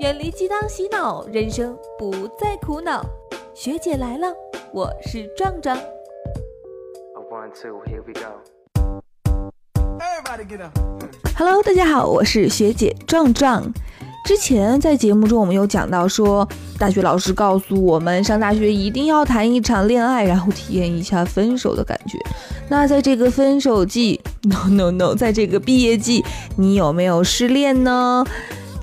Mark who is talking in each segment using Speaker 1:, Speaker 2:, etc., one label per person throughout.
Speaker 1: 远离鸡汤洗脑，人生不再苦恼。学姐来了，我是壮壮。
Speaker 2: A one, two, here we go.
Speaker 3: Everybody get up.
Speaker 1: Hello，大家好，我是学姐壮壮。之前在节目中我们有讲到说，大学老师告诉我们，上大学一定要谈一场恋爱，然后体验一下分手的感觉。那在这个分手季，no no no，在这个毕业季，你有没有失恋呢？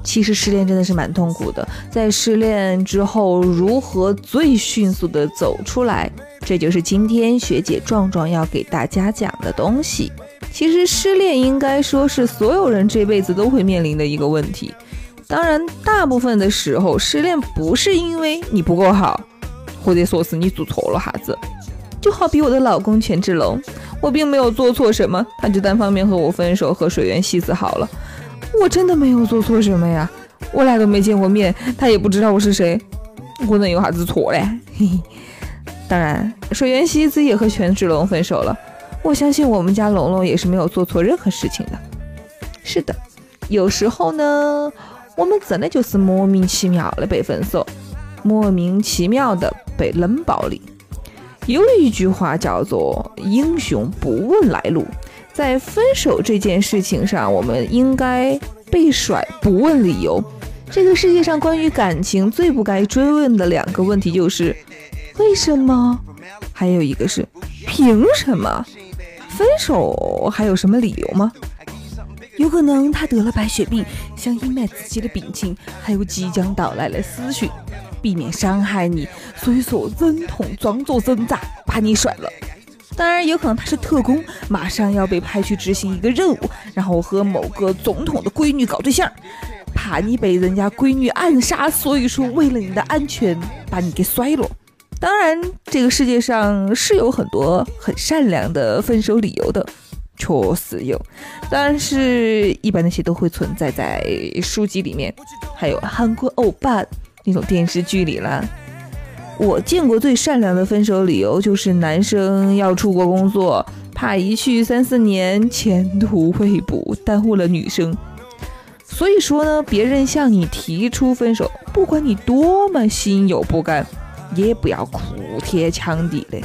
Speaker 1: 其实失恋真的是蛮痛苦的，在失恋之后如何最迅速的走出来，这就是今天学姐壮壮要给大家讲的东西。其实失恋应该说是所有人这辈子都会面临的一个问题。当然，大部分的时候失恋不是因为你不够好，或者说是你做错了啥子。就好比我的老公权志龙，我并没有做错什么，他就单方面和我分手，和水原希子好了。我真的没有做错什么呀，我俩都没见过面，他也不知道我是谁，我能有啥子错嘞？嘿嘿。当然，水原希子也和权志龙分手了。我相信我们家龙龙也是没有做错任何事情的。是的，有时候呢，我们真的就是莫名其妙的被分手，莫名其妙的被冷暴力。有一句话叫做“英雄不问来路”，在分手这件事情上，我们应该被甩不问理由。这个世界上关于感情最不该追问的两个问题就是为什么，还有一个是凭什么。分手还有什么理由吗？有可能他得了白血病，想隐瞒自己的病情，还有即将到来的死讯，避免伤害你，所以说忍痛装作挣扎把你甩了。当然，有可能他是特工，马上要被派去执行一个任务，然后和某个总统的闺女搞对象，怕你被人家闺女暗杀，所以说为了你的安全把你给摔了。当然，这个世界上是有很多很善良的分手理由的，确实有，但是一般那些都会存在在书籍里面，还有韩国欧巴那种电视剧里啦。我见过最善良的分手理由就是男生要出国工作，怕一去三四年前途未卜，耽误了女生。所以说呢，别人向你提出分手，不管你多么心有不甘。也不要哭天抢地的，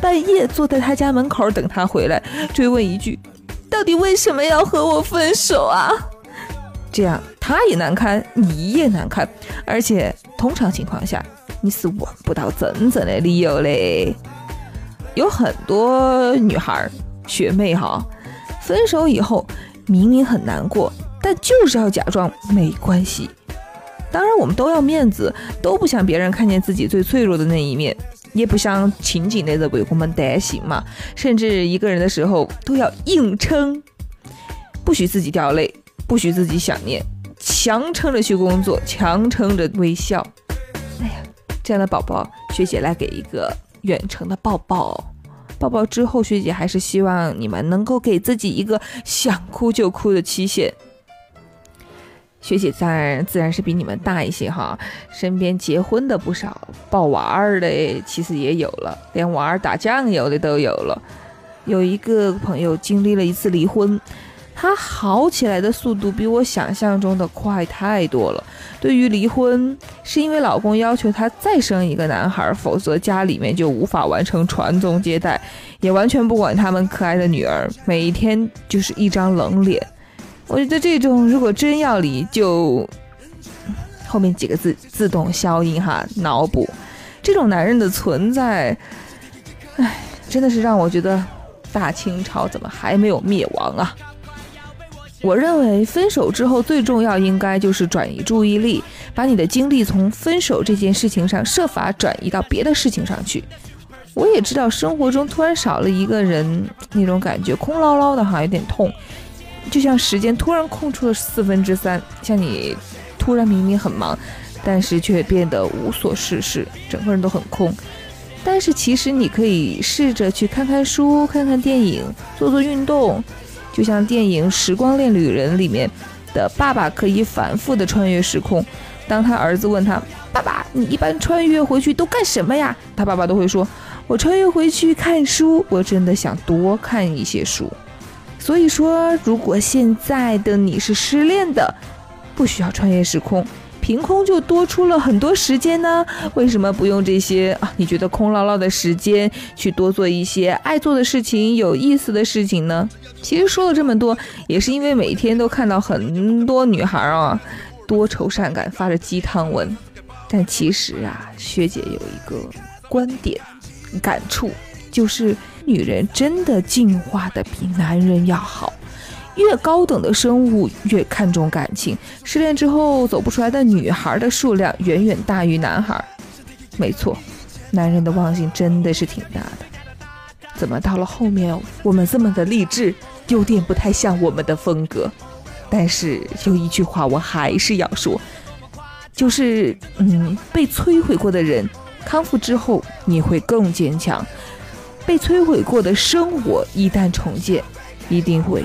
Speaker 1: 半夜坐在他家门口等他回来，追问一句：“到底为什么要和我分手啊？”这样他也难堪，你也难堪，而且通常情况下你是问不到真正的理由嘞。有很多女孩学妹哈，分手以后明明很难过，但就是要假装没关系。当然，我们都要面子，都不想别人看见自己最脆弱的那一面，也不想情景内的为我们担心嘛。甚至一个人的时候都要硬撑，不许自己掉泪，不许自己想念，强撑着去工作，强撑着微笑。哎呀，这样的宝宝，学姐来给一个远程的抱抱。抱抱之后，学姐还是希望你们能够给自己一个想哭就哭的期限。学姐在自然是比你们大一些哈，身边结婚的不少，抱娃儿的其实也有了，连娃儿打酱油的都有了。有一个朋友经历了一次离婚，他好起来的速度比我想象中的快太多了。对于离婚，是因为老公要求他再生一个男孩，否则家里面就无法完成传宗接代，也完全不管他们可爱的女儿，每一天就是一张冷脸。我觉得这种如果真要离，就后面几个字自动消音哈，脑补。这种男人的存在，唉，真的是让我觉得大清朝怎么还没有灭亡啊？我认为分手之后最重要应该就是转移注意力，把你的精力从分手这件事情上设法转移到别的事情上去。我也知道生活中突然少了一个人，那种感觉空落落的哈，有点痛。就像时间突然空出了四分之三，像你突然明明很忙，但是却变得无所事事，整个人都很空。但是其实你可以试着去看看书、看看电影、做做运动，就像电影《时光恋旅人》里面的爸爸可以反复的穿越时空。当他儿子问他：“爸爸，你一般穿越回去都干什么呀？”他爸爸都会说：“我穿越回去看书，我真的想多看一些书。”所以说，如果现在的你是失恋的，不需要穿越时空，凭空就多出了很多时间呢？为什么不用这些啊？你觉得空落落的时间去多做一些爱做的事情、有意思的事情呢？其实说了这么多，也是因为每天都看到很多女孩啊，多愁善感，发着鸡汤文。但其实啊，学姐有一个观点感触，就是女人真的进化的比男人要好。越高等的生物越看重感情，失恋之后走不出来的女孩的数量远远大于男孩。没错，男人的忘性真的是挺大的。怎么到了后面我们这么的励志，有点不太像我们的风格？但是有一句话我还是要说，就是嗯，被摧毁过的人康复之后你会更坚强，被摧毁过的生活一旦重建，一定会。